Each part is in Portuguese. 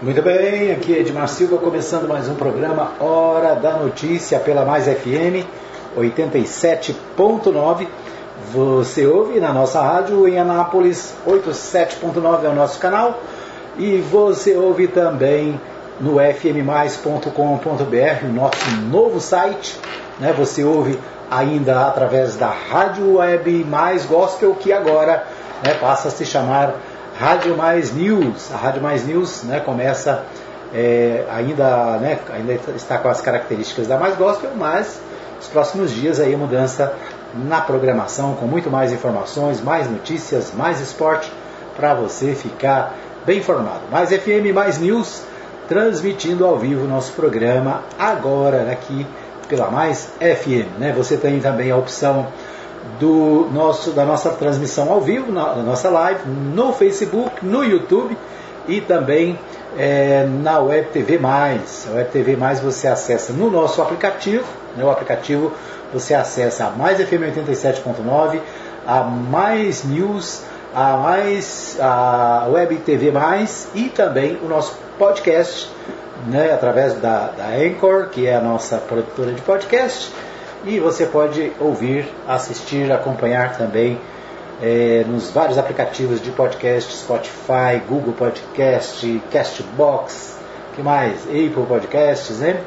Muito bem, aqui é Edmar Silva começando mais um programa Hora da Notícia pela Mais FM 87.9. Você ouve na nossa rádio em Anápolis 87.9 é o nosso canal e você ouve também no fmmais.com.br, o nosso novo site. Né? Você ouve ainda através da Rádio Web Mais Gospel, que agora né, passa a se chamar Rádio Mais News. A Rádio Mais News né, começa é, ainda, né, ainda está com as características da Mais Gospel, mas nos próximos dias aí mudança na programação com muito mais informações, mais notícias, mais esporte para você ficar bem informado. Mais FM, mais News, transmitindo ao vivo nosso programa agora aqui pela Mais FM. Né? Você tem também a opção do nosso, da nossa transmissão ao vivo, na, na nossa live, no Facebook, no YouTube e também é, na Web TV Mais. A Web TV Mais você acessa no nosso aplicativo, né, o aplicativo você acessa a Mais FM 87.9, a Mais News, a Mais a Web TV Mais e também o nosso podcast, né, através da, da Anchor, que é a nossa produtora de podcast e você pode ouvir, assistir, acompanhar também é, nos vários aplicativos de podcast, Spotify, Google Podcast, Castbox, que mais? Apple Podcasts, né?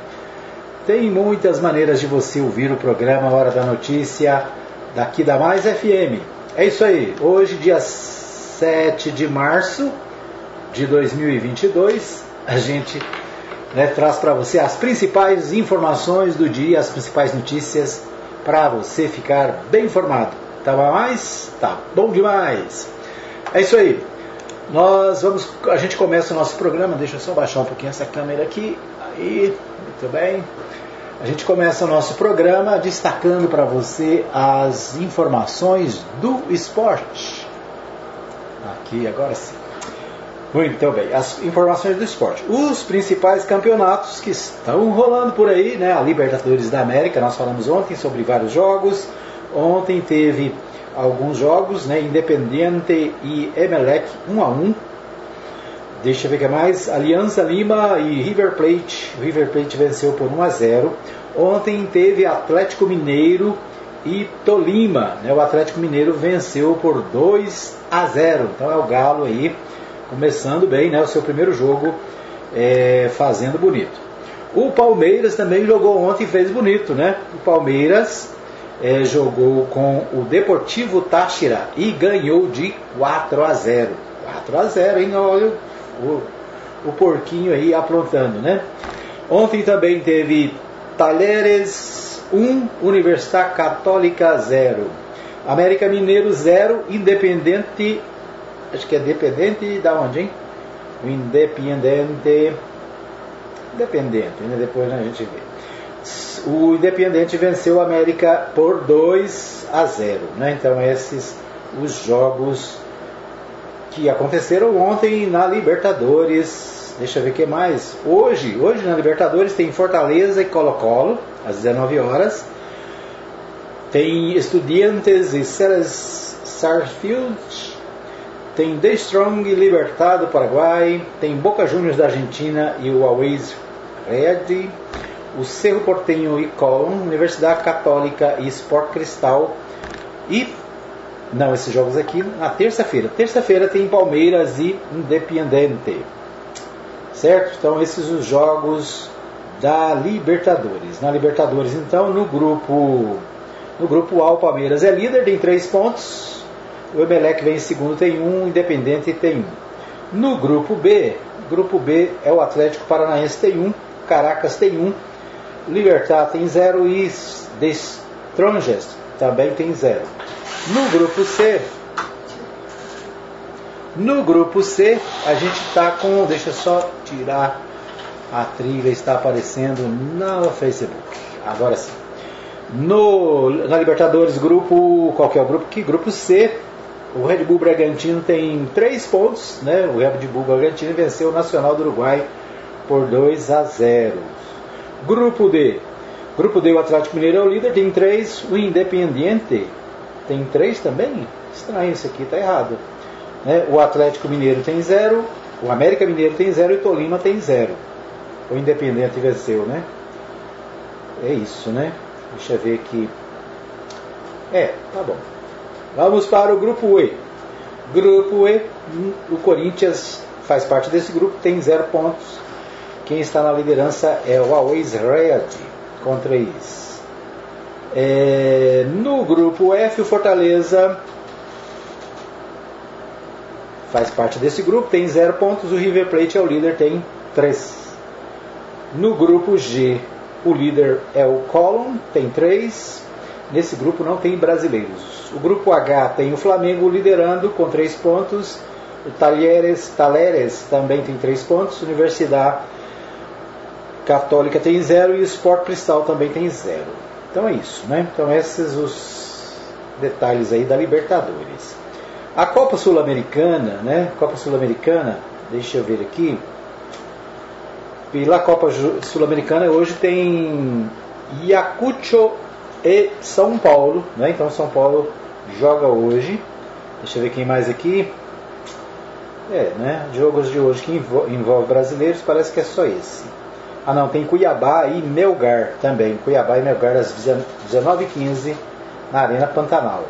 Tem muitas maneiras de você ouvir o programa Hora da Notícia daqui da Mais FM. É isso aí. Hoje, dia 7 de março de 2022, a gente né, traz para você as principais informações do dia, as principais notícias para você ficar bem informado. Tá mais? Tá bom demais. É isso aí. Nós vamos, a gente começa o nosso programa. Deixa eu só baixar um pouquinho essa câmera aqui. Aí, muito bem. A gente começa o nosso programa destacando para você as informações do esporte. Aqui, agora sim. Muito bem, as informações do esporte. Os principais campeonatos que estão rolando por aí, né? A Libertadores da América, nós falamos ontem sobre vários jogos. Ontem teve alguns jogos, né? Independiente e Emelec 1 a 1. Deixa eu ver o que mais. Aliança Lima e River Plate. O River Plate venceu por 1 a 0. Ontem teve Atlético Mineiro e Tolima. Né? O Atlético Mineiro venceu por 2 a 0. Então é o Galo aí começando bem, né? O seu primeiro jogo é, fazendo bonito. O Palmeiras também jogou ontem e fez bonito, né? O Palmeiras é, jogou com o Deportivo Táchira e ganhou de 4 a 0. 4 a 0, hein? Olha o, o porquinho aí aprontando, né? Ontem também teve Talheres 1, Universidade Católica 0. América Mineiro 0, Independente acho que é dependente da onde, hein? O independente. Independente, né? depois a gente vê. O Independente venceu o América por 2 a 0. Né? Então esses os jogos que aconteceram ontem na Libertadores. Deixa eu ver o que mais. Hoje, hoje na Libertadores tem Fortaleza e Colo-Colo, às 19 horas. Tem Estudiantes e Sarsfield tem The Strong Libertad do Paraguai, tem Boca Juniors da Argentina e o Always Red, o Cerro Portenho e Colón, Universidade Católica e Sport Cristal e não esses jogos aqui na terça-feira. Terça-feira tem Palmeiras e Independiente. Certo? Então esses os jogos da Libertadores. Na Libertadores, então, no grupo no grupo A, o Palmeiras é líder, tem três pontos. O Emelec vem em segundo, tem um, Independente tem um. No grupo B, grupo B é o Atlético Paranaense tem um, Caracas tem um, Libertar tem zero e The Strongest também tem zero. No grupo C, no grupo C, a gente está com. Deixa eu só tirar a trilha, está aparecendo no Facebook. Agora sim. No, na Libertadores, grupo. Qual que é o grupo? Que grupo C? O Red Bull Bragantino tem 3 pontos, né? O Red Bull Bragantino venceu o Nacional do Uruguai por 2 a 0. Grupo D. Grupo D, o Atlético Mineiro é o líder, tem 3. O Independiente tem 3 também? Estranho isso aqui, tá errado. Né? O Atlético Mineiro tem 0. O América Mineiro tem zero e o Tolima tem zero. O Independente venceu, né? É isso, né? Deixa eu ver aqui. É, tá bom. Vamos para o grupo E. Grupo E, o Corinthians faz parte desse grupo, tem zero pontos. Quem está na liderança é o Always Red, com três. É, no grupo F, o Fortaleza faz parte desse grupo, tem zero pontos. O River Plate é o líder, tem três. No grupo G, o líder é o Column, tem três. Nesse grupo não tem brasileiros. O grupo H tem o Flamengo liderando com três pontos. O Talheres, Taleres também tem três pontos. Universidade Católica tem zero e o Sport Cristal também tem zero. Então é isso, né? Então esses os detalhes aí da Libertadores. A Copa Sul-Americana, né? Copa Sul-Americana, deixa eu ver aqui. Pela Copa Sul-Americana hoje tem Iacucho e São Paulo, né? Então São Paulo joga hoje. Deixa eu ver quem mais aqui. É, né? Jogos de hoje que envolve brasileiros, parece que é só esse. Ah não, tem Cuiabá e Melgar também. Cuiabá e Melgar às 19h15 na Arena Pantanal.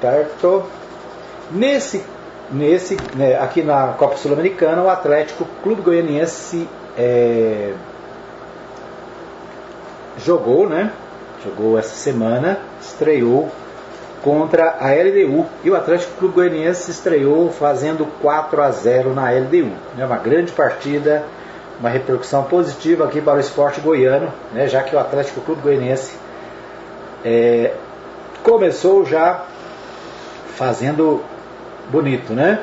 Certo? Nesse, nesse né, aqui na Copa Sul-Americana, o Atlético Clube Goianiense é, jogou, né? Jogou essa semana, estreou contra a LDU. E o Atlético Clube Goianiense estreou fazendo 4 a 0 na LDU. É uma grande partida, uma repercussão positiva aqui para o esporte goiano, né, já que o Atlético Clube Goianiense é, começou já fazendo bonito, né?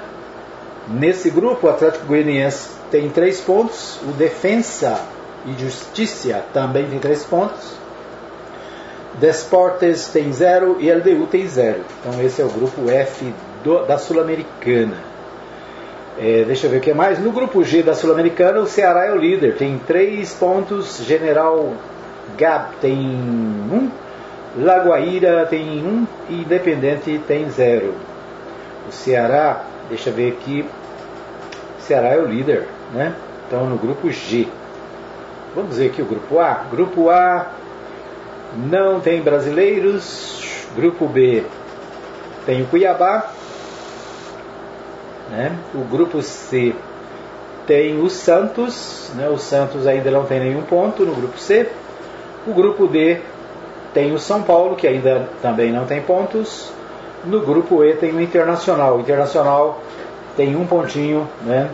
Nesse grupo, o Atlético Goianiense tem três pontos, o Defensa e Justiça também tem três pontos. Desportes tem zero e LDU tem zero. Então esse é o grupo F do, da Sul-Americana. É, deixa eu ver o que mais. No grupo G da Sul-Americana, o Ceará é o líder, tem três pontos. General Gab tem um. Lagoaíra tem um e Independente tem zero. O Ceará, deixa eu ver aqui. O Ceará é o líder, né? Então no grupo G. Vamos ver aqui o grupo A. Grupo A não tem brasileiros. Grupo B tem o Cuiabá. Né? O grupo C tem o Santos. Né? O Santos ainda não tem nenhum ponto no grupo C. O grupo D tem o São Paulo, que ainda também não tem pontos. No grupo E tem o Internacional. O Internacional tem um pontinho, né?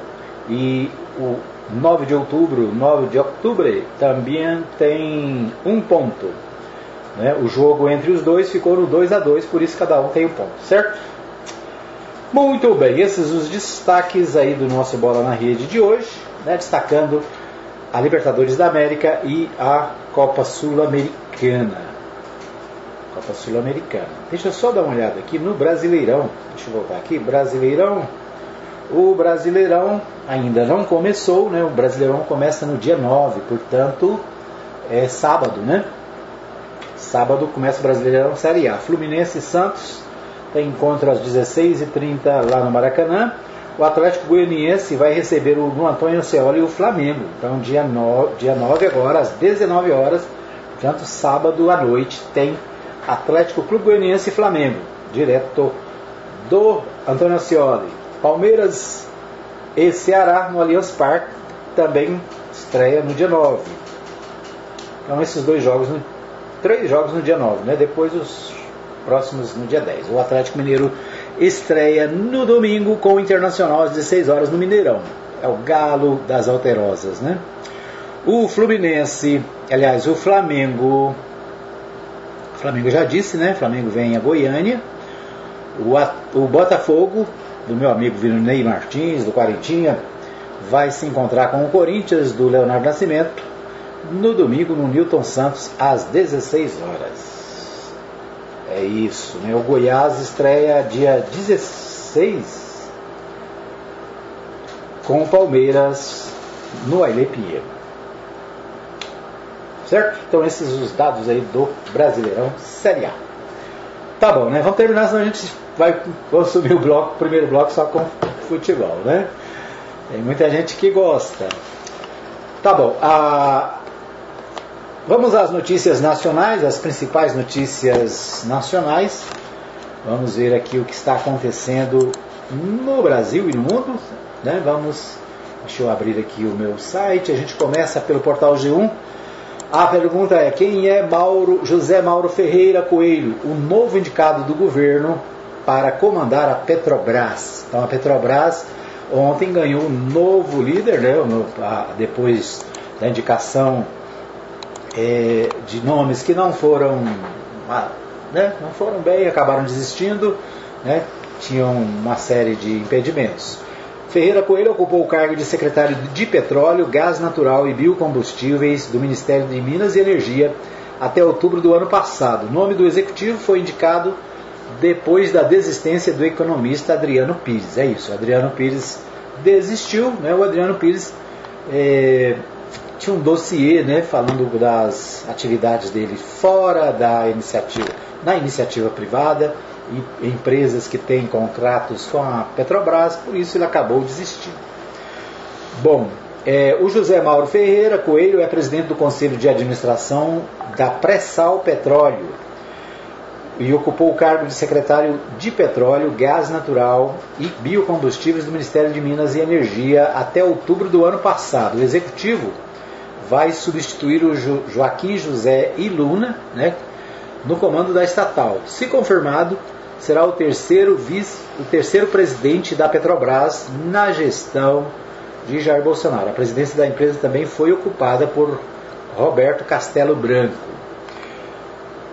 E o 9 de outubro, 9 de outubro também tem um ponto. Né? O jogo entre os dois ficou no 2 a 2 por isso cada um tem um ponto, certo? Muito bem, esses os destaques aí do nosso Bola na Rede de hoje, né? destacando a Libertadores da América e a Copa Sul-Americana. Copa Sul-Americana. Deixa eu só dar uma olhada aqui no Brasileirão. Deixa eu voltar aqui. Brasileirão. O Brasileirão ainda não começou, né? O Brasileirão começa no dia 9, portanto, é sábado, né? Sábado começa o Brasileirão Série A. Fluminense e Santos tem encontro às 16h30 lá no Maracanã. O Atlético Goianiense vai receber o, no Antônio Ceoli e o Flamengo. Então, dia 9, dia 9 agora, às 19 horas, portanto, sábado à noite, tem Atlético Clube Goianiense e Flamengo, direto do Antônio Ascioli. Palmeiras e Ceará no Allianz Parque também estreia no dia 9. Então esses dois jogos no três jogos no dia 9, né? Depois os próximos no dia 10. O Atlético Mineiro estreia no domingo com o Internacional às 16 horas no Mineirão. É o galo das alterosas, né? O Fluminense, aliás, o Flamengo. O Flamengo já disse, né? O Flamengo vem a Goiânia. O, o Botafogo, do meu amigo Ney Martins, do Quarentinha, vai se encontrar com o Corinthians, do Leonardo Nascimento no domingo no Newton Santos às 16 horas. É isso, né? O Goiás estreia dia 16 com o Palmeiras no Aile Pinheiro. Certo? Então esses os dados aí do Brasileirão Série A. Tá bom, né? Vamos terminar, senão a gente vai consumir o bloco, o primeiro bloco só com futebol, né? Tem muita gente que gosta. Tá bom. A... Vamos às notícias nacionais, as principais notícias nacionais. Vamos ver aqui o que está acontecendo no Brasil e no mundo. Né? Vamos, deixa eu abrir aqui o meu site. A gente começa pelo portal G1. A pergunta é: quem é Mauro, José Mauro Ferreira Coelho, o novo indicado do governo para comandar a Petrobras? Então, a Petrobras ontem ganhou um novo líder, né, depois da indicação é, de nomes que não foram, ah, né, não foram bem, acabaram desistindo, né, tinham uma série de impedimentos. Ferreira Coelho ocupou o cargo de secretário de Petróleo, Gás Natural e Biocombustíveis do Ministério de Minas e Energia até outubro do ano passado. O nome do executivo foi indicado depois da desistência do economista Adriano Pires. É isso, Adriano Pires desistiu, né? o Adriano Pires é, tinha um dossiê né, falando das atividades dele fora da iniciativa, na iniciativa privada empresas que têm contratos com a Petrobras, por isso ele acabou desistindo. Bom, é, o José Mauro Ferreira Coelho é presidente do Conselho de Administração da Pré-Sal Petróleo e ocupou o cargo de secretário de Petróleo, Gás Natural e Biocombustíveis do Ministério de Minas e Energia até outubro do ano passado. O executivo vai substituir o jo Joaquim José Iluna né, no comando da estatal. Se confirmado, será o terceiro vice, o terceiro presidente da Petrobras na gestão de Jair Bolsonaro. A presidência da empresa também foi ocupada por Roberto Castelo Branco.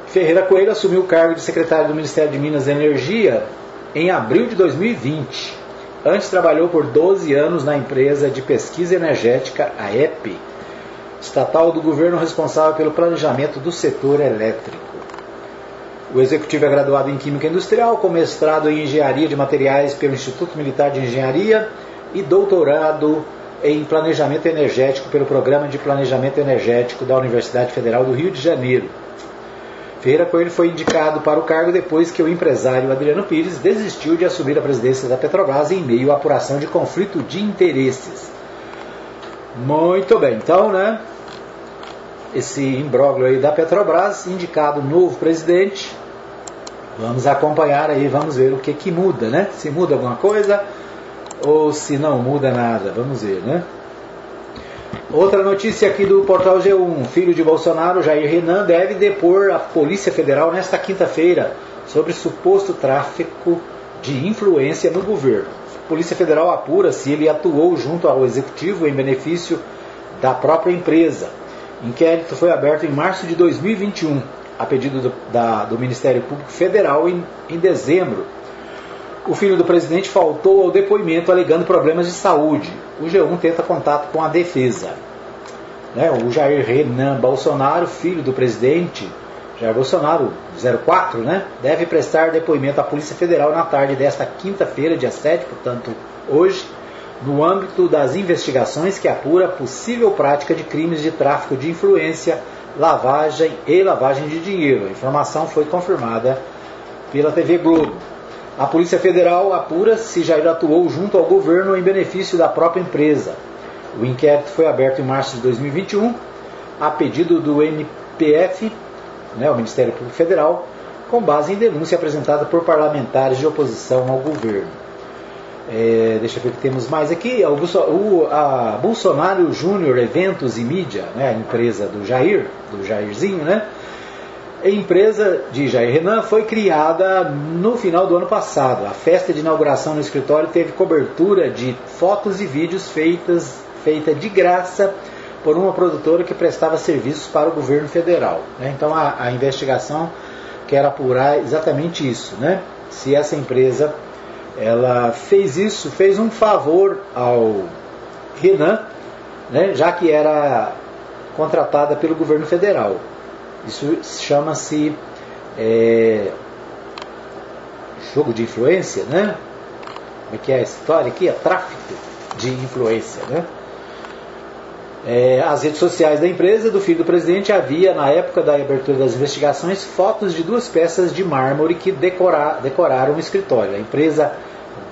Ferreira Coelho assumiu o cargo de secretário do Ministério de Minas e Energia em abril de 2020. Antes trabalhou por 12 anos na empresa de pesquisa energética, a estatal do governo responsável pelo planejamento do setor elétrico. O executivo é graduado em Química Industrial, com mestrado em Engenharia de Materiais pelo Instituto Militar de Engenharia e doutorado em Planejamento Energético pelo Programa de Planejamento Energético da Universidade Federal do Rio de Janeiro. Ferreira Coelho foi indicado para o cargo depois que o empresário Adriano Pires desistiu de assumir a presidência da Petrobras em meio à apuração de conflito de interesses. Muito bem, então, né? Esse imbróglio aí da Petrobras, indicado novo presidente, Vamos acompanhar aí, vamos ver o que, que muda, né? Se muda alguma coisa ou se não muda nada. Vamos ver, né? Outra notícia aqui do portal G1. Filho de Bolsonaro, Jair Renan, deve depor a Polícia Federal nesta quinta-feira sobre suposto tráfico de influência no governo. A Polícia Federal apura se ele atuou junto ao executivo em benefício da própria empresa. Inquérito foi aberto em março de 2021 a pedido do, da, do Ministério Público Federal em, em dezembro. O filho do presidente faltou ao depoimento alegando problemas de saúde. O G1 tenta contato com a defesa. Né, o Jair Renan Bolsonaro, filho do presidente Jair Bolsonaro, 04, né, deve prestar depoimento à Polícia Federal na tarde desta quinta-feira, dia 7, portanto, hoje, no âmbito das investigações que apura possível prática de crimes de tráfico de influência lavagem e lavagem de dinheiro. A informação foi confirmada pela TV Globo. A Polícia Federal apura se Jair atuou junto ao governo em benefício da própria empresa. O inquérito foi aberto em março de 2021, a pedido do MPF, né, o Ministério Público Federal, com base em denúncia apresentada por parlamentares de oposição ao governo. É, deixa eu ver o que temos mais aqui. O, o a Bolsonaro Júnior Eventos e Mídia, né, a empresa do Jair, do Jairzinho, né? A empresa de Jair Renan foi criada no final do ano passado. A festa de inauguração no escritório teve cobertura de fotos e vídeos feitas feita de graça por uma produtora que prestava serviços para o governo federal. Né? Então a, a investigação quer apurar exatamente isso, né? Se essa empresa ela fez isso, fez um favor ao Renan, né, já que era contratada pelo governo federal. Isso chama-se é, jogo de influência, né? Como é que é a história aqui? É tráfico de influência, né? É, as redes sociais da empresa do filho do presidente havia, na época da abertura das investigações, fotos de duas peças de mármore que decora, decoraram o escritório. A empresa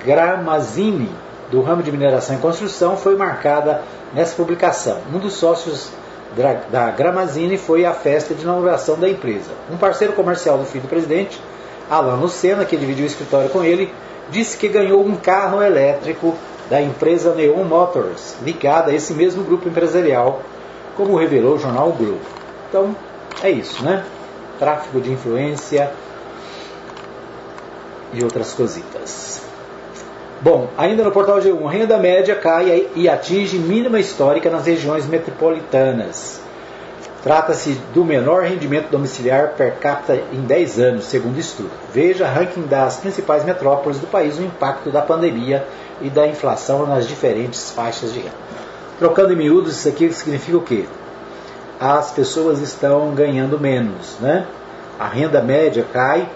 Gramazini, do ramo de mineração e construção, foi marcada nessa publicação. Um dos sócios da Gramazini foi a festa de inauguração da empresa. Um parceiro comercial do filho do presidente, Alan Lucena, que dividiu o escritório com ele, disse que ganhou um carro elétrico da empresa Neon Motors, ligada a esse mesmo grupo empresarial, como revelou o jornal Globo. Então, é isso, né? Tráfico de influência e outras cositas. Bom, ainda no portal G1, renda média cai e atinge mínima histórica nas regiões metropolitanas. Trata-se do menor rendimento domiciliar per capita em 10 anos, segundo estudo. Veja ranking das principais metrópoles do país, o impacto da pandemia e da inflação nas diferentes faixas de renda. Trocando em miúdos, isso aqui significa o quê? As pessoas estão ganhando menos, né? A renda média cai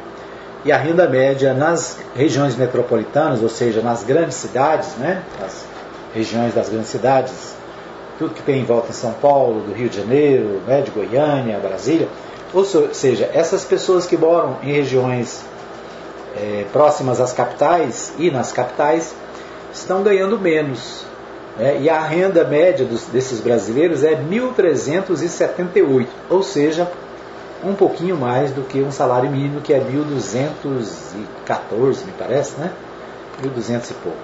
e a renda média nas regiões metropolitanas, ou seja, nas grandes cidades, né, as regiões das grandes cidades, tudo que tem em volta em São Paulo, do Rio de Janeiro, né, de Goiânia, Brasília, ou seja, essas pessoas que moram em regiões é, próximas às capitais e nas capitais estão ganhando menos. Né, e a renda média dos, desses brasileiros é 1.378, ou seja, um pouquinho mais do que um salário mínimo que é 1.214, me parece, né? 1.200 e pouco.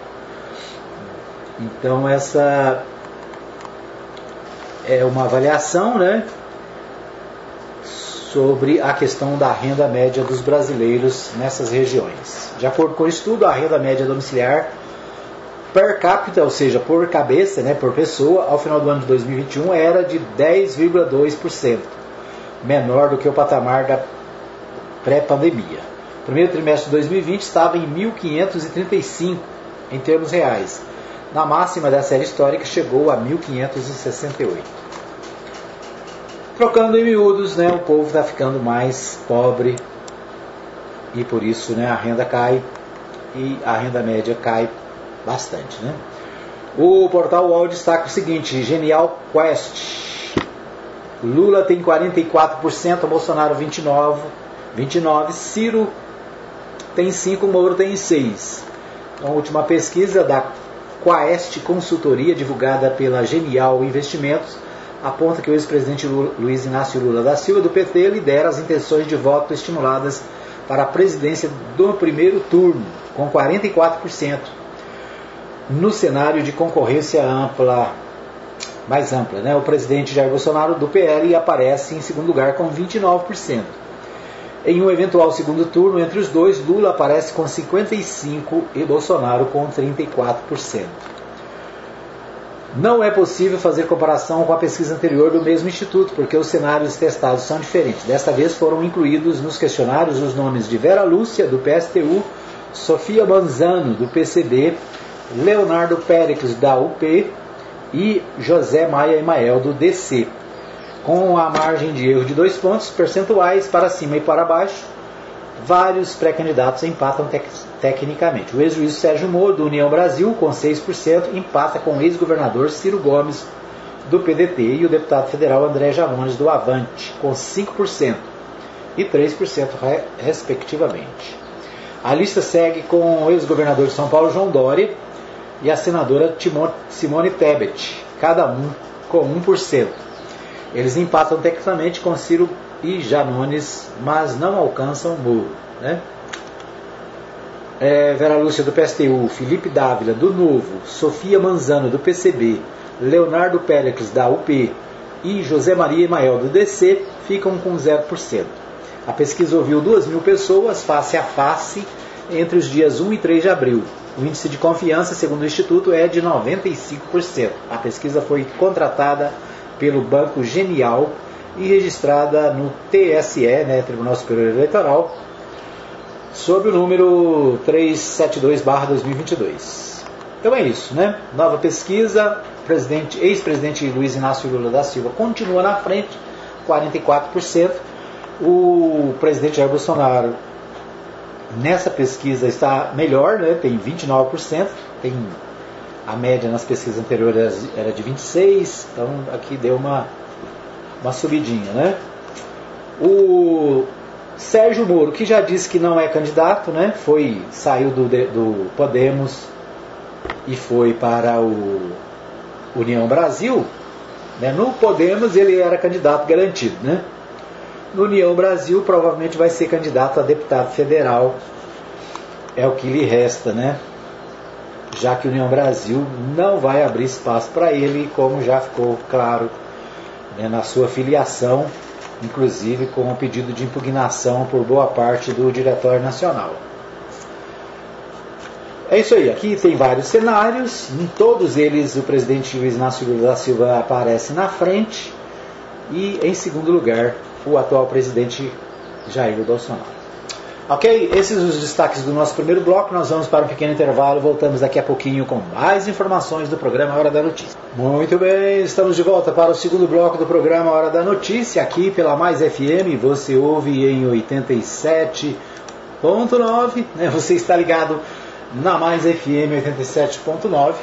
Então essa é uma avaliação, né? Sobre a questão da renda média dos brasileiros nessas regiões. De acordo com o estudo, a renda média domiciliar per capita, ou seja, por cabeça, né, por pessoa, ao final do ano de 2021 era de 10,2% menor do que o patamar da pré-pandemia. Primeiro trimestre de 2020 estava em 1.535 em termos reais. Na máxima da série histórica chegou a 1.568. Trocando em miúdos, né, o povo está ficando mais pobre e por isso né, a renda cai e a renda média cai bastante. Né? O portal UOL destaca o seguinte: Genial Quest Lula tem 44%, Bolsonaro 29%, 29 Ciro tem 5%, Moro tem 6%. Então, a última pesquisa da Quaest Consultoria, divulgada pela Genial Investimentos, aponta que o ex-presidente Luiz Inácio Lula da Silva, do PT, lidera as intenções de voto estimuladas para a presidência do primeiro turno, com 44%, no cenário de concorrência ampla mais ampla. Né? O presidente Jair Bolsonaro do PL aparece em segundo lugar com 29%. Em um eventual segundo turno entre os dois, Lula aparece com 55% e Bolsonaro com 34%. Não é possível fazer comparação com a pesquisa anterior do mesmo instituto, porque os cenários testados são diferentes. Desta vez foram incluídos nos questionários os nomes de Vera Lúcia, do PSTU, Sofia Manzano, do PCB, Leonardo Péricles, da UP, e José Maia Emael do DC, com a margem de erro de dois pontos percentuais para cima e para baixo. Vários pré-candidatos empatam tec tecnicamente. O ex-juiz Sérgio Moro, do União Brasil, com 6%, empata com o ex-governador Ciro Gomes, do PDT, e o deputado federal André Javones, do Avante, com 5% e 3%, respectivamente. A lista segue com o ex-governador de São Paulo, João Dória, e a senadora Simone Tebet, cada um com 1%. Eles empatam tecnicamente com Ciro e Janones, mas não alcançam o muro. Né? É, Vera Lúcia do PSTU, Felipe Dávila do Novo, Sofia Manzano do PCB, Leonardo Péricles da UP e José Maria Emael do DC ficam com 0%. A pesquisa ouviu 2 mil pessoas face a face entre os dias 1 e 3 de abril. O índice de confiança, segundo o Instituto, é de 95%. A pesquisa foi contratada pelo Banco Genial e registrada no TSE, né, Tribunal Superior Eleitoral, sob o número 372-2022. Então é isso, né? Nova pesquisa, ex-presidente Luiz Inácio Lula da Silva continua na frente, 44%. O presidente Jair Bolsonaro Nessa pesquisa está melhor, né? tem 29%, tem a média nas pesquisas anteriores era de 26, então aqui deu uma, uma subidinha, né? O Sérgio Moro, que já disse que não é candidato, né? Foi, saiu do, do Podemos e foi para o União Brasil. Né? No Podemos ele era candidato garantido, né? No União Brasil provavelmente vai ser candidato a deputado federal. É o que lhe resta, né? Já que o União Brasil não vai abrir espaço para ele, como já ficou claro né, na sua filiação, inclusive com um pedido de impugnação por boa parte do Diretório Nacional. É isso aí, aqui tem vários cenários, em todos eles o presidente Luiz Inácio Lula da Silva aparece na frente e em segundo lugar o atual presidente Jair Bolsonaro. Ok, esses os destaques do nosso primeiro bloco. Nós vamos para um pequeno intervalo. Voltamos daqui a pouquinho com mais informações do programa Hora da Notícia. Muito bem, estamos de volta para o segundo bloco do programa Hora da Notícia, aqui pela Mais FM. Você ouve em 87.9. Né? Você está ligado na Mais FM 87.9.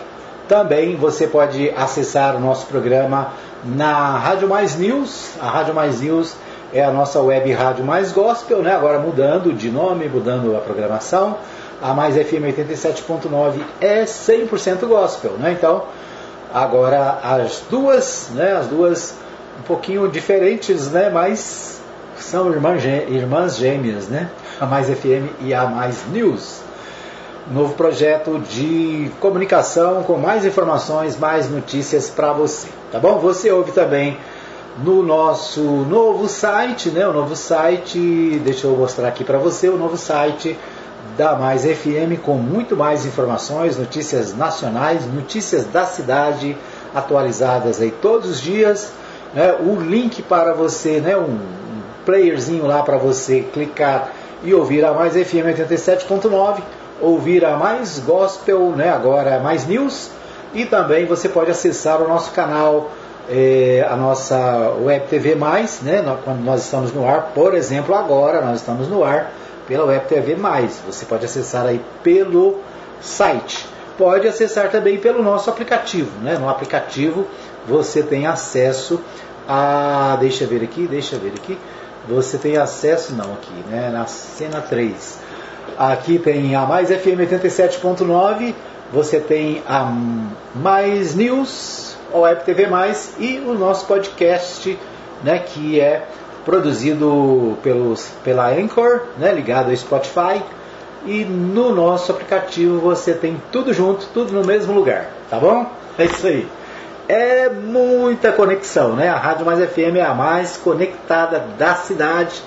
Também você pode acessar o nosso programa na Rádio Mais News. A Rádio Mais News é a nossa web rádio mais gospel, né? agora mudando de nome, mudando a programação. A Mais FM 87.9 é 100% gospel. Né? Então, agora as duas, né? as duas um pouquinho diferentes, né? mas são irmãs, irmãs gêmeas, né? a Mais FM e a Mais News novo projeto de comunicação com mais informações, mais notícias para você, tá bom? Você ouve também no nosso novo site, né? O novo site, deixa eu mostrar aqui para você, o novo site da Mais FM com muito mais informações, notícias nacionais, notícias da cidade atualizadas aí todos os dias, né? O link para você, né? Um playerzinho lá para você clicar e ouvir a Mais FM 87.9 ouvir a mais gospel, né, agora mais news, e também você pode acessar o nosso canal, é, a nossa Web TV né, quando nós estamos no ar, por exemplo, agora nós estamos no ar pela Web TV. Você pode acessar aí pelo site. Pode acessar também pelo nosso aplicativo, né? No aplicativo você tem acesso a, deixa eu ver aqui, deixa eu ver aqui. Você tem acesso não aqui, né, na cena 3 Aqui tem a Mais FM 87.9, você tem a Mais News, a Web TV Mais e o nosso podcast, né, que é produzido pelos, pela Anchor, né, ligado ao Spotify. E no nosso aplicativo você tem tudo junto, tudo no mesmo lugar, tá bom? É isso aí. É muita conexão, né? A Rádio Mais FM é a mais conectada da cidade.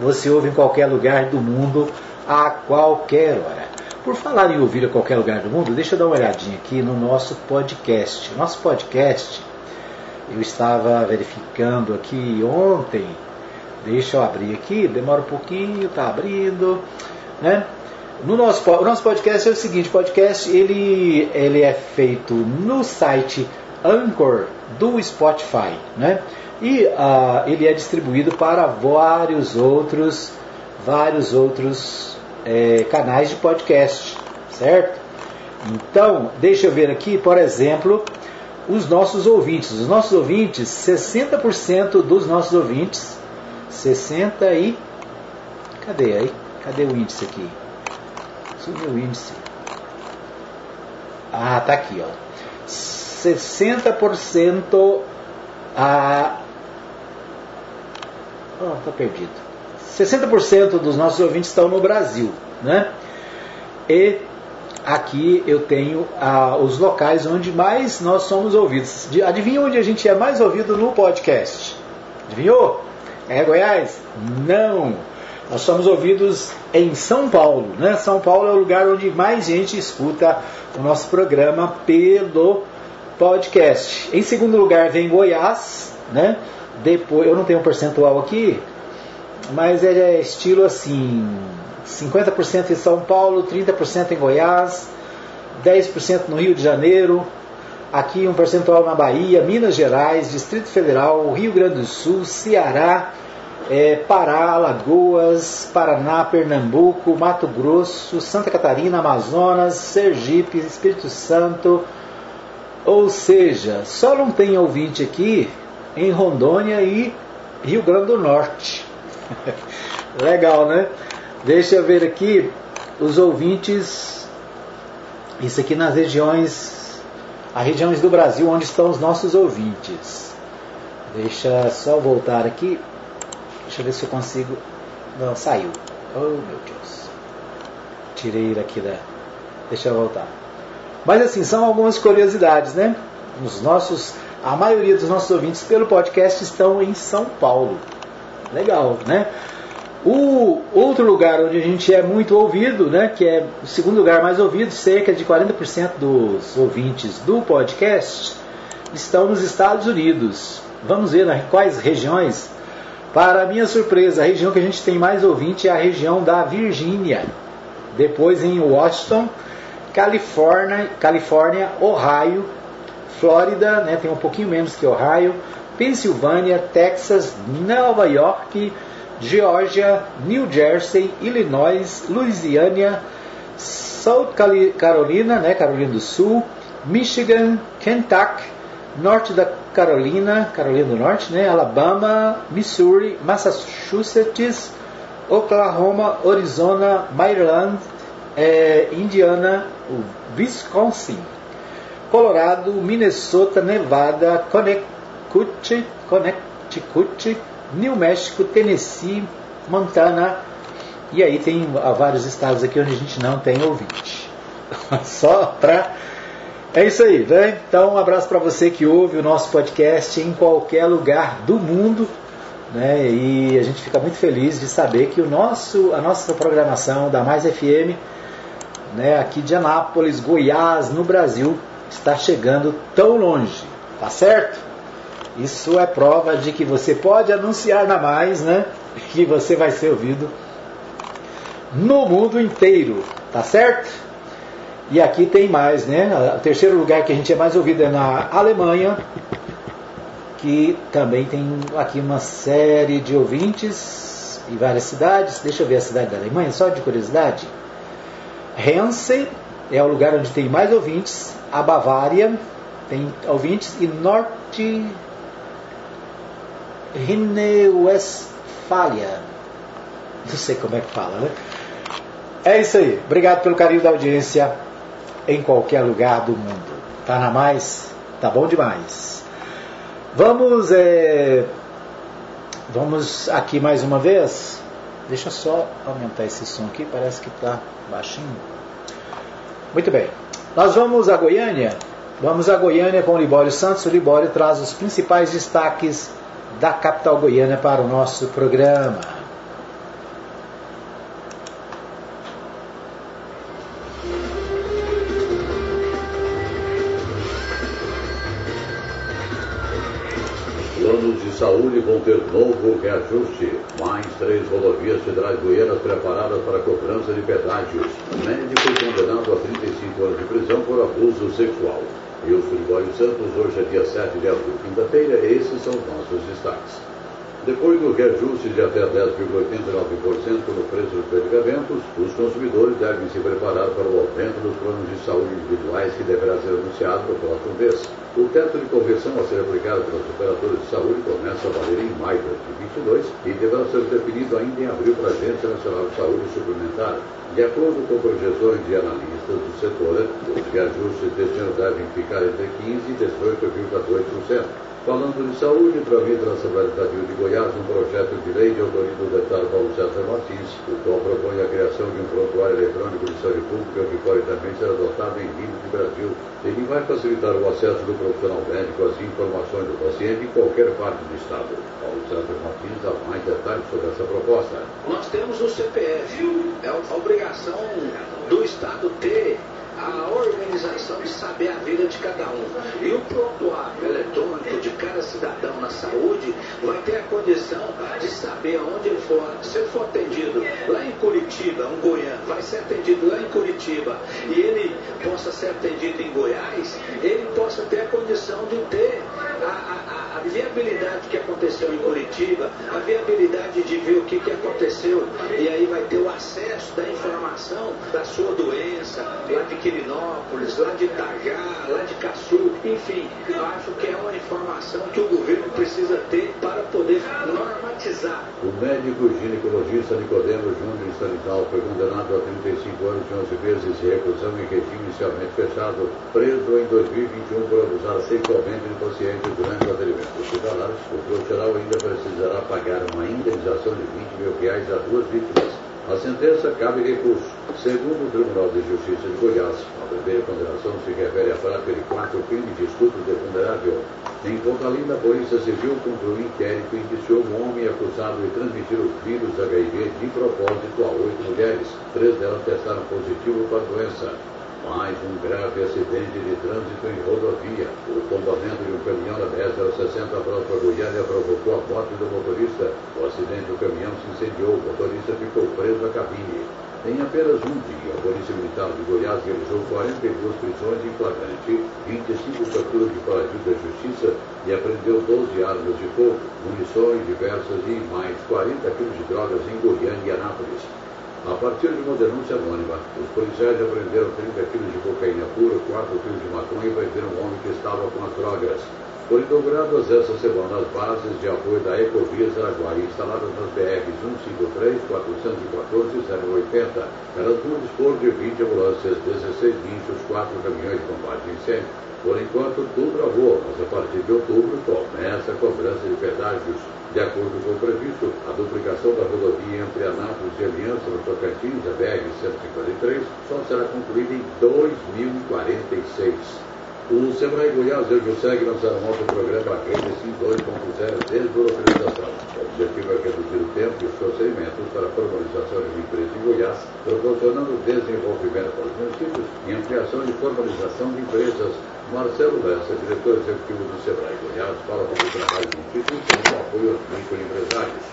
Você ouve em qualquer lugar do mundo a qualquer hora. Por falar em ouvir a qualquer lugar do mundo, deixa eu dar uma olhadinha aqui no nosso podcast. Nosso podcast, eu estava verificando aqui ontem. Deixa eu abrir aqui, demora um pouquinho, tá abrindo, né? No nosso, o nosso podcast é o seguinte, podcast ele, ele é feito no site Anchor do Spotify, né? E uh, ele é distribuído para vários outros, vários outros é, canais de podcast, certo? Então, deixa eu ver aqui, por exemplo, os nossos ouvintes. Os nossos ouvintes, 60% dos nossos ouvintes, 60 e. Cadê aí? Cadê o índice aqui? Subiu o índice. Ah, tá aqui, ó. 60% a. Oh, tá perdido. 60% dos nossos ouvintes estão no Brasil, né? E aqui eu tenho ah, os locais onde mais nós somos ouvidos. Adivinha onde a gente é mais ouvido no podcast? Adivinhou? É Goiás? Não! Nós somos ouvidos em São Paulo, né? São Paulo é o lugar onde mais gente escuta o nosso programa pelo podcast. Em segundo lugar vem Goiás, né? Depois, eu não tenho um percentual aqui, mas ele é estilo assim: 50% em São Paulo, 30% em Goiás, 10% no Rio de Janeiro, aqui um percentual na Bahia, Minas Gerais, Distrito Federal, Rio Grande do Sul, Ceará, é, Pará, Alagoas, Paraná, Pernambuco, Mato Grosso, Santa Catarina, Amazonas, Sergipe, Espírito Santo, Ou seja, só não tem ouvinte aqui em Rondônia e Rio Grande do Norte. Legal, né? Deixa eu ver aqui os ouvintes. Isso aqui nas regiões, as regiões do Brasil onde estão os nossos ouvintes. Deixa só voltar aqui. Deixa eu ver se eu consigo. Não, saiu. Oh meu Deus. Tirei ele aqui da. Deixa eu voltar. Mas assim, são algumas curiosidades, né? Os nossos, a maioria dos nossos ouvintes pelo podcast estão em São Paulo. Legal, né? O outro lugar onde a gente é muito ouvido, né, que é o segundo lugar mais ouvido, cerca de 40% dos ouvintes do podcast estão nos Estados Unidos. Vamos ver né, quais regiões. Para minha surpresa, a região que a gente tem mais ouvinte é a região da Virgínia. Depois em Washington, Califórnia, Califórnia Ohio, Flórida, né, tem um pouquinho menos que Ohio, Pensilvânia, Texas, Nova York, Geórgia, New Jersey, Illinois, Louisiana, South Carolina, né, Carolina do Sul, Michigan, Kentucky, Norte da Carolina, Carolina do Norte, né, Alabama, Missouri, Massachusetts, Oklahoma, Arizona, Maryland, é, Indiana, Wisconsin, Colorado, Minnesota, Nevada, Connecticut, Connecticut, New México, Tennessee, Montana, e aí tem vários estados aqui onde a gente não tem ouvinte. Só para. É isso aí, né? Então, um abraço para você que ouve o nosso podcast em qualquer lugar do mundo. Né? E a gente fica muito feliz de saber que o nosso, a nossa programação da Mais FM, né, aqui de Anápolis, Goiás, no Brasil, está chegando tão longe. Tá certo? Isso é prova de que você pode anunciar na mais, né? Que você vai ser ouvido no mundo inteiro, tá certo? E aqui tem mais, né? O terceiro lugar que a gente é mais ouvido é na Alemanha, que também tem aqui uma série de ouvintes em várias cidades. Deixa eu ver a cidade da Alemanha, só de curiosidade. Hesse é o lugar onde tem mais ouvintes. A Bavária tem ouvintes e Norte Rhine-Westphalia. Não sei como é que fala, né? É isso aí. Obrigado pelo carinho da audiência em qualquer lugar do mundo. Tá na mais? Tá bom demais. Vamos, é... vamos aqui mais uma vez. Deixa só aumentar esse som aqui, parece que está baixinho. Muito bem. Nós vamos a Goiânia. Vamos a Goiânia com o Libório Santos. O Libório traz os principais destaques da capital goiana para o nosso programa. Planos de saúde vão ter novo reajuste. Mais três rodovias federais goianas preparadas para cobrança de pedágios. Médico condenado a 35 anos de prisão por abuso sexual. Eu sou Libório Santos, hoje é dia 7 de abril, quinta-feira, esses são nossos destaques. Depois do reajuste de até 10,89% no preço dos medicamentos, os consumidores devem se preparar para o aumento dos planos de saúde individuais que deverá ser anunciado no próximo mês. O teto de conversão a ser aplicado pelos operadores de saúde começa a valer em maio de 2022 e deverá ser definido ainda em abril para a Agência Nacional de Saúde Suplementar. De acordo com projeções de analistas do setor, os reajustes deste ano devem ficar entre 15% e 18,2%. Falando de saúde, tramita na Assembleia Legislativa de Goiás um projeto de lei de autoria do deputado Paulo César Martins, o qual propõe a criação de um prontuário eletrônico de saúde pública que pode também ser adotado em nível de Brasil. Ele vai facilitar o acesso do profissional médico às informações do paciente em qualquer parte do Estado. Paulo César Martins dá mais detalhes sobre essa proposta. Nós temos o CPF, é a obrigação do Estado ter a organização de saber a vida de cada um. E o prontuário eletrônico de cada cidadão na saúde vai ter a condição de saber aonde ele for. Se ele for atendido lá em Curitiba, um goiano, vai ser atendido lá em Curitiba e ele possa ser atendido em Goiás, ele possa ter a condição de ter a, a, a viabilidade que aconteceu em Curitiba, a viabilidade de ver o que, que aconteceu e aí vai ter o acesso da informação da sua doença, lá de Quirinópolis, lá de Itajá, lá de Caçu, Enfim, eu acho que é uma informação que o governo precisa ter para poder normatizar. O médico ginecologista Nicodemo Júnior Sanital foi condenado a 35 anos e 11 meses de reclusão em regime inicialmente fechado, preso em 2021 por abusar sexualmente de pacientes durante o atendimento hospitalar. O profissional ainda precisará pagar uma indenização de 20 mil reais a duas vítimas. A sentença cabe recurso. Segundo o Tribunal de Justiça de Goiás, a primeira condenação se refere prática de quatro crimes de estupro de vulnerável. Em Pontalina, a Polícia Civil cumpriu um inquérito e indiciou um homem acusado de transmitir o vírus HIV de propósito a oito mulheres. Três delas testaram positivo para a doença. Mais um grave acidente de trânsito em rodovia. O tombamento de um caminhão na BR-060 próxima Goiânia provocou a morte do motorista. O acidente do caminhão se incendiou. O motorista ficou preso à cabine. Em apenas um dia, a Polícia Militar de Goiás realizou 42 prisões em flagrante, 25 capturas de foragido da Justiça e apreendeu 12 armas de fogo, munições diversas e mais 40 quilos de drogas em Goiânia e Anápolis. A partir de uma denúncia anônima, os policiais apreenderam 30 quilos de cocaína pura, 4 quilos de maconha e prenderam um homem que estava com as drogas. Foram inauguradas essa semana as bases de apoio da Ecovias Araguari, instaladas nas BRs 153, 414 e 080. Elas vão dispor de 20 ambulâncias, 16 guinchos, 4 caminhões de combate a incêndio. Por enquanto, tudo travou, mas a partir de outubro começa a cobrança de pedágios. De acordo com o previsto, a duplicação da rodovia entre Anápolis e Aliança no Tocantins, a BR-153, só será concluída em 2046. O Sebrae Goiás e o lançaram um outro programa Rede 2.0 Desburocratização. O objetivo é reduzir o tempo e os procedimentos para a formalização de uma empresa em Goiás, proporcionando desenvolvimento para os municípios e ampliação e formalização de empresas Marcelo Lessa, diretor executivo do Sebrae Goiás, fala sobre o trabalho do Instituto com apoio aos microempresários.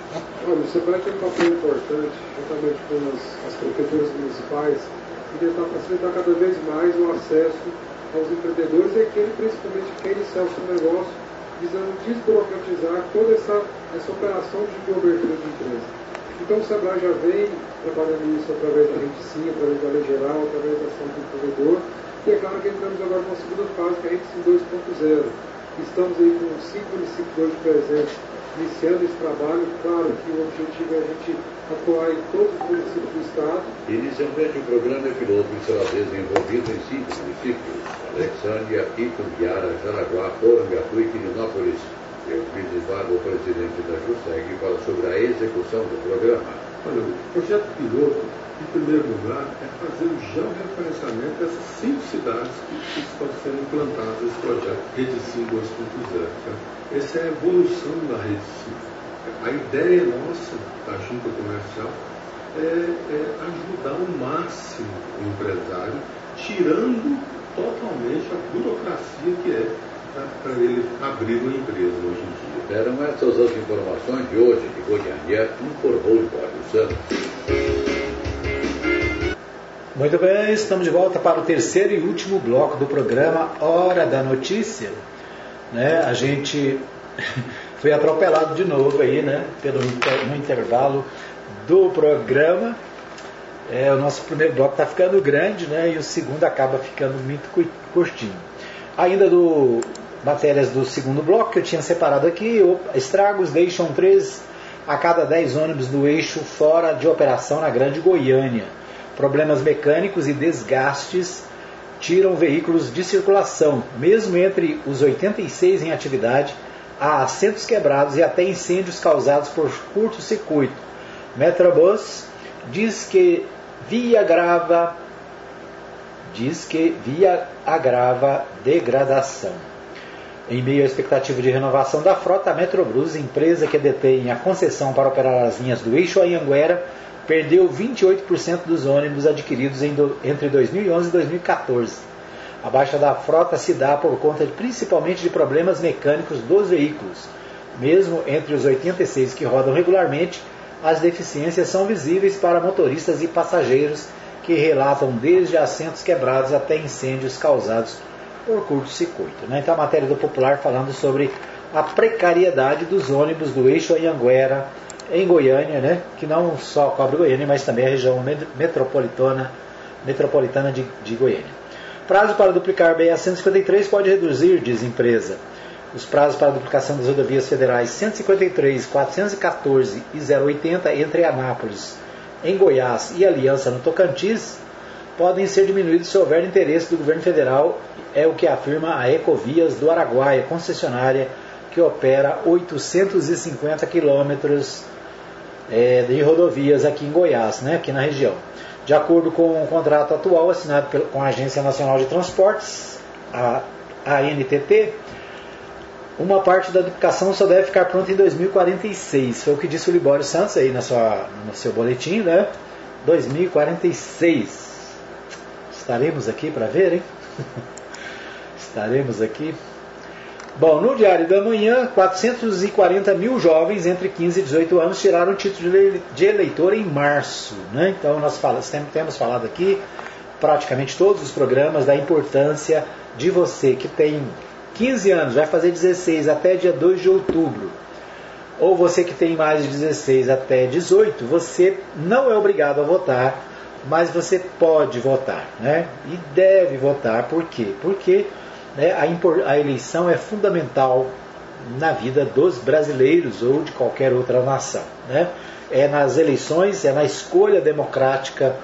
Olha, o Sebrae tem um papel importante, juntamente com as, as prefeituras municipais, de tentar facilitar cada vez mais o acesso aos empreendedores e aquele principalmente quer iniciar o seu negócio, visando desburocratizar toda essa, essa operação de abertura de empresa. Então o Sebrae já vem trabalhando isso através da rede sim, através da lei geral, através da ação do empreendedor, e é claro que entramos agora numa segunda fase, que é a Rede 2.0. Estamos aí com cinco municípios hoje presentes, iniciando esse trabalho. Claro que o objetivo é a gente atuar em todos os municípios do Estado. Inicialmente, o programa é piloto e será desenvolvido em cinco municípios: Alexandria, Itumbiara, Jaraguá, Porangatu e Quirinópolis. Eu fiz o presidente da JUSEG, fala sobre a execução do programa. Olha, o projeto piloto em primeiro lugar, é fazer o georreferenciamento dessas cinco cidades que, estão sendo implantadas nesse projeto Rede Sim 2.0. Tá? Essa é a evolução da Rede Sim. A ideia nossa, da junta comercial, é, é ajudar ao máximo o empresário, tirando totalmente a burocracia que é tá, para ele abrir uma empresa hoje em dia. Eram essas as informações de hoje de Goiânia, informou o Código Santos. Muito bem, estamos de volta para o terceiro e último bloco do programa Hora da Notícia. Né? A gente foi atropelado de novo aí, né? Pelo, no intervalo do programa. É, o nosso primeiro bloco está ficando grande, né? E o segundo acaba ficando muito curtinho. Ainda do matérias do segundo bloco que eu tinha separado aqui, estragos deixam três a cada dez ônibus do eixo fora de operação na Grande Goiânia. Problemas mecânicos e desgastes tiram veículos de circulação, mesmo entre os 86 em atividade, há assentos quebrados e até incêndios causados por curto-circuito. Metrobus diz que via grava diz que via agrava degradação. Em meio à expectativa de renovação da frota, a Metrobus, empresa que detém a concessão para operar as linhas do Eixo Anhanguera, perdeu 28% dos ônibus adquiridos do, entre 2011 e 2014. A baixa da frota se dá por conta de, principalmente de problemas mecânicos dos veículos. Mesmo entre os 86 que rodam regularmente, as deficiências são visíveis para motoristas e passageiros que relatam desde assentos quebrados até incêndios causados por curto-circuito. Né? Então, a matéria do Popular falando sobre a precariedade dos ônibus do eixo Anhanguera em Goiânia, né, que não só cobre Goiânia, mas também a região metropolitana, metropolitana de, de Goiânia. Prazo para duplicar BA 153 pode reduzir, diz empresa. Os prazos para duplicação das rodovias federais 153, 414 e 080 entre Anápolis, em Goiás e Aliança no Tocantins podem ser diminuídos se houver interesse do governo federal, é o que afirma a Ecovias do Araguaia, concessionária que opera 850 quilômetros é, de rodovias aqui em Goiás, né, aqui na região. De acordo com o contrato atual assinado com a Agência Nacional de Transportes, a ANTT, uma parte da duplicação só deve ficar pronta em 2046. Foi o que disse o Libório Santos aí na sua, no seu boletim, né? 2046. Estaremos aqui para ver, hein? Estaremos aqui. Bom, no Diário da Manhã, 440 mil jovens entre 15 e 18 anos tiraram o título de eleitor em março. Né? Então, nós falamos, temos falado aqui, praticamente todos os programas, da importância de você que tem 15 anos, vai fazer 16 até dia 2 de outubro, ou você que tem mais de 16 até 18, você não é obrigado a votar, mas você pode votar, né? E deve votar, por quê? Porque né, a, a eleição é fundamental na vida dos brasileiros ou de qualquer outra nação, né? É nas eleições, é na escolha democrática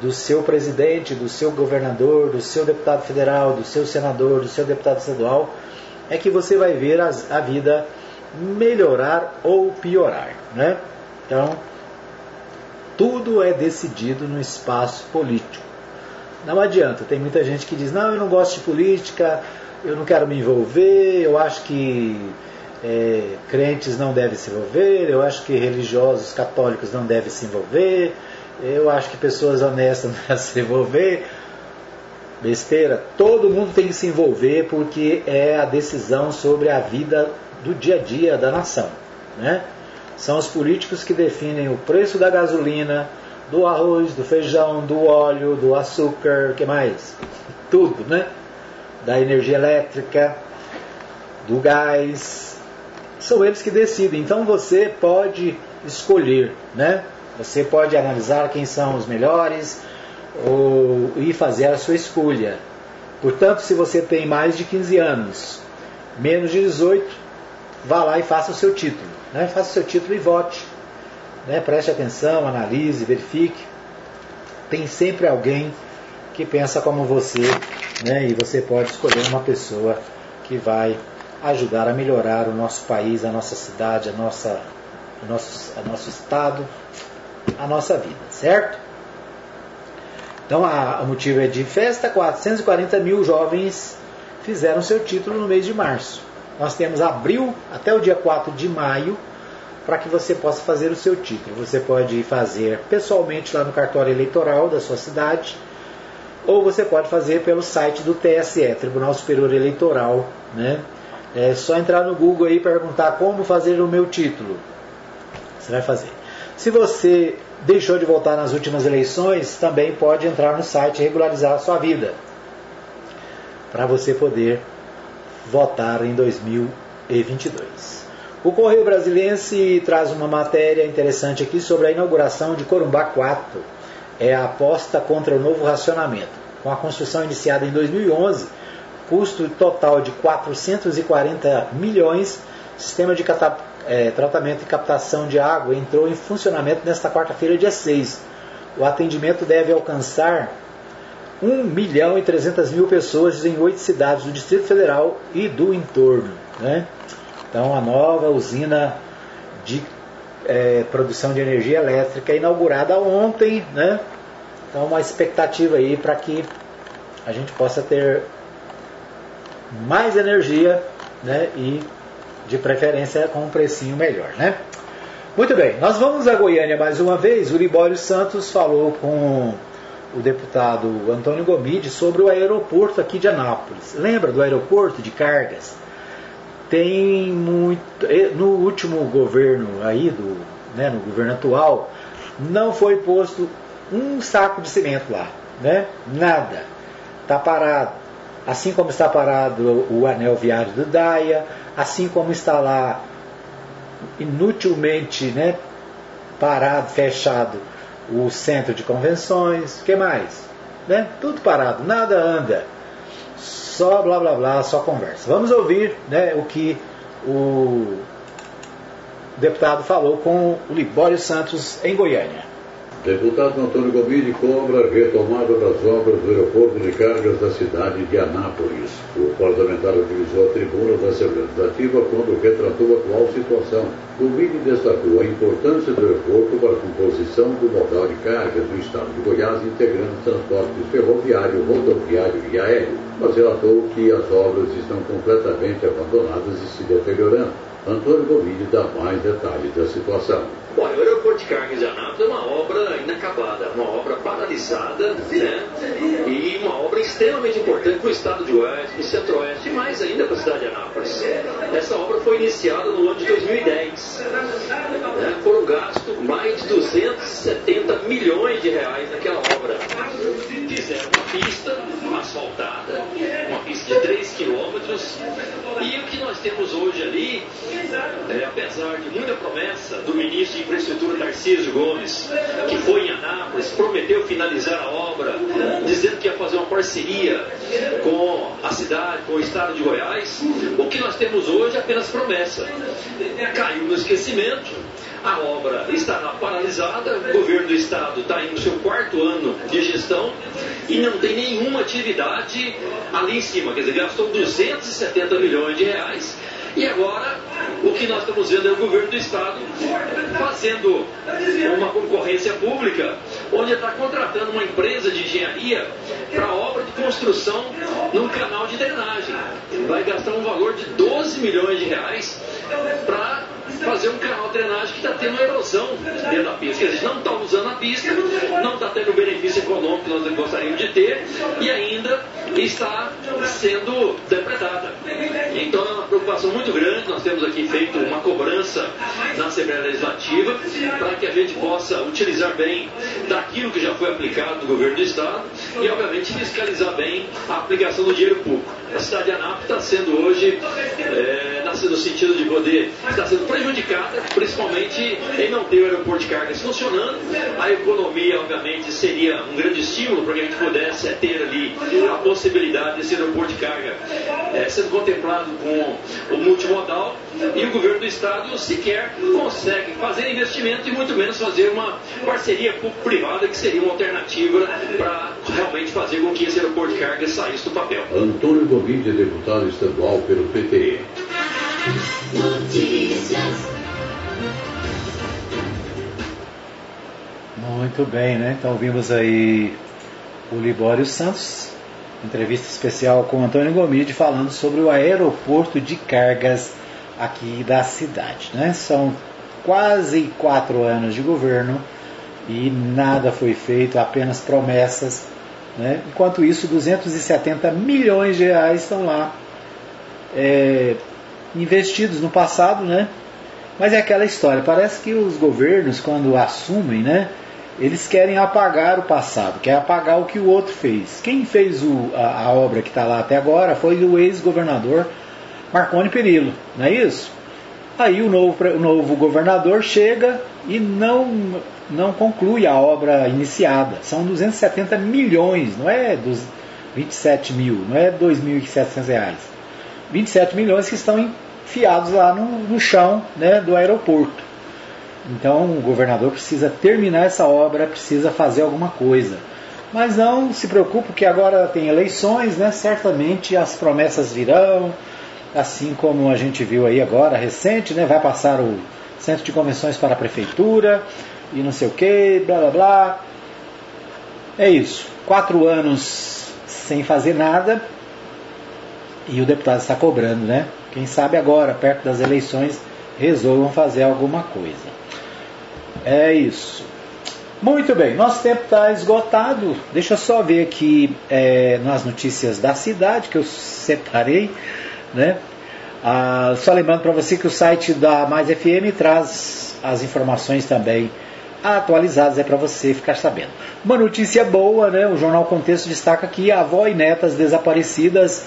do seu presidente, do seu governador, do seu deputado federal, do seu senador, do seu deputado estadual, é que você vai ver a, a vida melhorar ou piorar. Né? Então, tudo é decidido no espaço político. Não adianta, tem muita gente que diz: não, eu não gosto de política, eu não quero me envolver, eu acho que é, crentes não devem se envolver, eu acho que religiosos católicos não devem se envolver, eu acho que pessoas honestas não devem se envolver. Besteira, todo mundo tem que se envolver porque é a decisão sobre a vida do dia a dia da nação. Né? São os políticos que definem o preço da gasolina, do arroz, do feijão, do óleo, do açúcar, o que mais? Tudo, né? Da energia elétrica, do gás. São eles que decidem. Então você pode escolher, né? Você pode analisar quem são os melhores ou, e fazer a sua escolha. Portanto, se você tem mais de 15 anos, menos de 18, vá lá e faça o seu título. Né? Faça o seu título e vote. Né? Preste atenção, analise, verifique. Tem sempre alguém que pensa como você, né? e você pode escolher uma pessoa que vai ajudar a melhorar o nosso país, a nossa cidade, a nossa, o nosso, nosso estado, a nossa vida, certo? Então a, o motivo é de festa, 440 mil jovens fizeram seu título no mês de março. Nós temos abril até o dia 4 de maio para que você possa fazer o seu título. Você pode fazer pessoalmente lá no cartório eleitoral da sua cidade, ou você pode fazer pelo site do TSE, Tribunal Superior Eleitoral. Né? É só entrar no Google e perguntar como fazer o meu título. Você vai fazer. Se você deixou de votar nas últimas eleições, também pode entrar no site e regularizar a sua vida. Para você poder votar em 2022. O Correio Brasiliense traz uma matéria interessante aqui sobre a inauguração de Corumbá 4. É a aposta contra o novo racionamento. Com a construção iniciada em 2011, custo total de 440 milhões, sistema de é, tratamento e captação de água entrou em funcionamento nesta quarta-feira, dia 6. O atendimento deve alcançar 1 milhão e 300 mil pessoas em oito cidades do Distrito Federal e do entorno. Né? Então, a nova usina de é, produção de energia elétrica inaugurada ontem. Né? Então, uma expectativa aí para que a gente possa ter mais energia né? e de preferência com um precinho melhor, né? Muito bem, nós vamos a Goiânia mais uma vez. O Libório Santos falou com o deputado Antônio Gomide sobre o aeroporto aqui de Anápolis. Lembra do aeroporto de cargas? Tem muito. No último governo aí, do, né, no governo atual, não foi posto um saco de cimento lá. Né? Nada. Está parado assim como está parado o anel viário do Daia, assim como está lá inutilmente né, parado, fechado o centro de convenções, o que mais? Né? Tudo parado, nada anda. Só blá blá blá, só conversa. Vamos ouvir né, o que o deputado falou com o Libório Santos em Goiânia. Deputado Antônio Gomini cobra retomada das obras do aeroporto de cargas da cidade de Anápolis. O parlamentar utilizou a tribuna da Assembleia Legislativa quando retratou a atual situação. Gomini destacou a importância do aeroporto para a composição do modal de cargas do estado de Goiás, integrando transportes ferroviário, rodoviário e aéreo, mas relatou que as obras estão completamente abandonadas e se deteriorando. Antônio Gomini dá mais detalhes da situação. Bom, o aeroporto de cargas de Anápolis é uma obra inacabada, uma obra paralisada, né? E uma obra extremamente importante para o estado de Oeste, para o Centro-Oeste e mais ainda para a cidade de Anápolis. Essa obra foi iniciada no ano de 2010. Né? Foram gastos mais de 270 milhões de reais naquela obra. Fizeram uma pista asfaltada, quilômetros, e o que nós temos hoje ali, é, apesar de muita promessa do ministro de Infraestrutura Tarcísio Gomes, que foi em Anápolis, prometeu finalizar a obra, dizendo que ia fazer uma parceria com a cidade, com o estado de Goiás. O que nós temos hoje é apenas promessa. Caiu no esquecimento. A obra estará paralisada, o governo do estado está em seu quarto ano de gestão e não tem nenhuma atividade ali em cima. Quer dizer, gastou 270 milhões de reais e agora, o que nós estamos vendo é o governo do Estado fazendo uma concorrência pública, onde está contratando uma empresa de engenharia para obra de construção num canal de drenagem. Vai gastar um valor de 12 milhões de reais para fazer um canal de drenagem que está tendo erosão dentro da pista. Quer dizer, não está usando a pista, não está tendo o benefício econômico que nós gostaríamos de ter e ainda está sendo depredada. Então é uma preocupação muito grande. Nós temos aqui feito uma cobrança na Assembleia Legislativa para que a gente possa utilizar bem daquilo que já foi aplicado no governo do Estado e, obviamente, fiscalizar bem a aplicação do dinheiro público. A cidade de Anápolis está sendo hoje, é, no sentido de poder, está sendo prejudicada, principalmente em não ter o aeroporto de cargas funcionando. A economia, obviamente, seria um grande estímulo para que a gente pudesse ter ali a possibilidade desse aeroporto de carga é, sendo contemplado com o multimodal e o governo do estado sequer consegue fazer investimento e muito menos fazer uma parceria público-privada que seria uma alternativa para realmente fazer com que esse aeroporto de carga saísse do papel. Antônio Gomide, deputado estadual pelo PTE. Notícias. Muito bem, né? Então vimos aí o Libório Santos, entrevista especial com Antônio Gomide falando sobre o aeroporto de cargas aqui da cidade. Né? São quase quatro anos de governo e nada foi feito, apenas promessas. Né? Enquanto isso, 270 milhões de reais estão lá é, investidos no passado, né? Mas é aquela história, parece que os governos, quando assumem, né, eles querem apagar o passado, querem apagar o que o outro fez. Quem fez o, a, a, obra que está lá até agora foi o ex-governador Marconi Perillo, não é isso? Aí o novo, o novo governador chega e não, não conclui a obra iniciada. São 270 milhões, não é dos 27 mil, não é 2.700 reais. 27 milhões que estão enfiados lá no, no chão né, do aeroporto. Então o governador precisa terminar essa obra, precisa fazer alguma coisa. Mas não se preocupe que agora tem eleições, né? certamente as promessas virão, assim como a gente viu aí agora, recente, né? vai passar o centro de convenções para a prefeitura e não sei o que, blá blá blá. É isso. Quatro anos sem fazer nada e o deputado está cobrando, né? Quem sabe agora, perto das eleições, resolvam fazer alguma coisa. É isso. Muito bem, nosso tempo está esgotado. Deixa eu só ver aqui é, nas notícias da cidade que eu separei, né? Ah, só lembrando para você que o site da Mais FM traz as informações também atualizadas, é para você ficar sabendo. Uma notícia boa, né? O Jornal Contexto destaca que avó e netas desaparecidas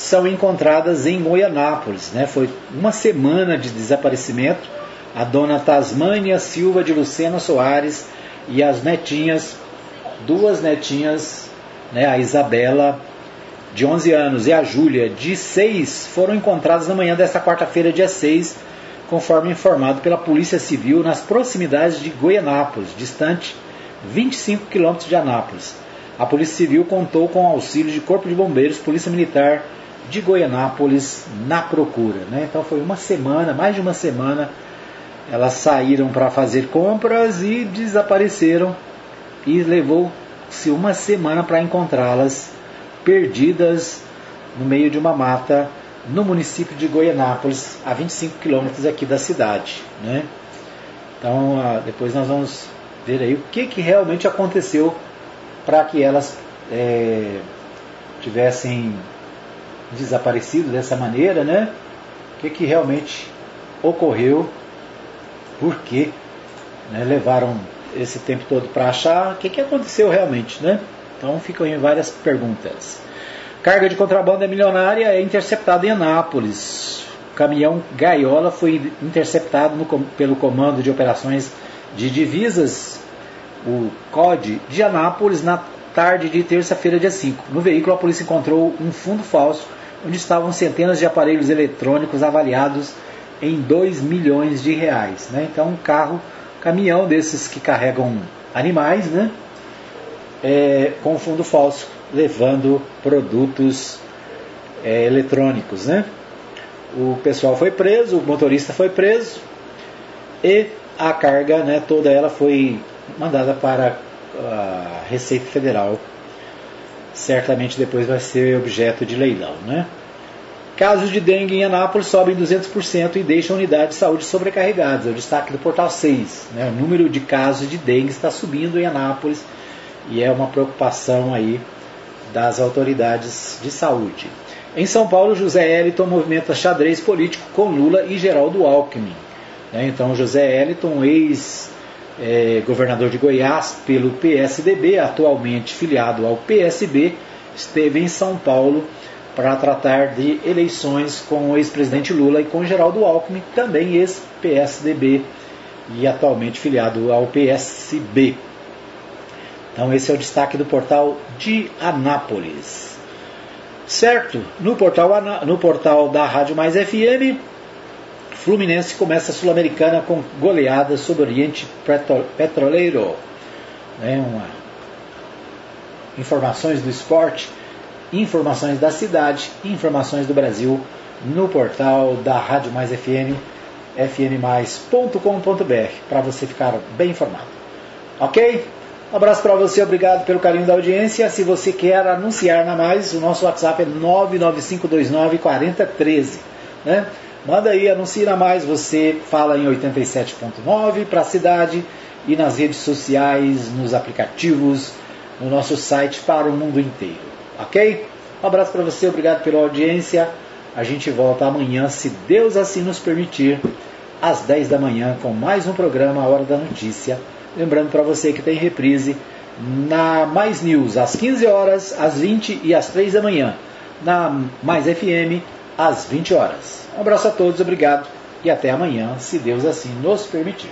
são encontradas em Goianápolis, né? Foi uma semana de desaparecimento a dona Tasmânia Silva de Lucena Soares e as netinhas, duas netinhas, né, a Isabela de 11 anos, e a Júlia, de 6, foram encontrados na manhã desta quarta-feira, dia 6, conforme informado pela Polícia Civil, nas proximidades de Goianápolis, distante 25 quilômetros de Anápolis. A Polícia Civil contou com o auxílio de Corpo de Bombeiros, Polícia Militar de Goianápolis na procura. Né? Então foi uma semana, mais de uma semana, elas saíram para fazer compras e desapareceram e levou-se uma semana para encontrá-las perdidas no meio de uma mata no município de Goianápolis, a 25 quilômetros aqui da cidade. Né? Então, ah, depois nós vamos ver aí o que, que realmente aconteceu para que elas é, tivessem desaparecido dessa maneira, né? O que, que realmente ocorreu, por que né, levaram esse tempo todo para achar, o que, que aconteceu realmente, né? Então ficam aí várias perguntas. Carga de contrabando é milionária é interceptada em Anápolis. O caminhão Gaiola foi interceptado no, pelo Comando de Operações de Divisas, o COD, de Anápolis na tarde de terça-feira, dia 5. No veículo, a polícia encontrou um fundo falso onde estavam centenas de aparelhos eletrônicos avaliados em 2 milhões de reais. Né? Então, um carro, caminhão desses que carregam animais, né? É, com fundo falso, levando produtos é, eletrônicos. Né? O pessoal foi preso, o motorista foi preso e a carga, né, toda ela foi mandada para a Receita Federal certamente depois vai ser objeto de leilão. Né? Casos de dengue em Anápolis sobem 200% e deixam unidades de saúde sobrecarregadas. É o destaque do portal 6. Né? O número de casos de dengue está subindo em Anápolis e é uma preocupação aí das autoridades de saúde. Em São Paulo, José Eliton movimenta xadrez político com Lula e Geraldo Alckmin. Né? Então, José Eliton, ex é, governador de Goiás pelo PSDB, atualmente filiado ao PSB, esteve em São Paulo para tratar de eleições com o ex-presidente Lula e com Geraldo Alckmin, também ex-PSDB e atualmente filiado ao PSB. Então esse é o destaque do portal de Anápolis. Certo? No portal, no portal da Rádio Mais FM, Fluminense começa a Sul-Americana com goleada sobre o Oriente Petroleiro. É uma... Informações do esporte, informações da cidade, informações do Brasil no portal da Rádio Mais FM, fmmais.com.br, para você ficar bem informado. Ok? Um abraço para você, obrigado pelo carinho da audiência. Se você quer anunciar na Mais, o nosso WhatsApp é 995294013. Né? Manda aí, anuncia mais. Você fala em 87.9 para a cidade e nas redes sociais, nos aplicativos, no nosso site para o mundo inteiro. Ok? Um abraço para você, obrigado pela audiência. A gente volta amanhã, se Deus assim nos permitir, às 10 da manhã, com mais um programa Hora da Notícia. Lembrando para você que tem reprise na Mais News, às 15 horas, às 20 e às 3 da manhã. Na Mais FM, às 20 horas. Um abraço a todos, obrigado e até amanhã, se Deus assim nos permitir.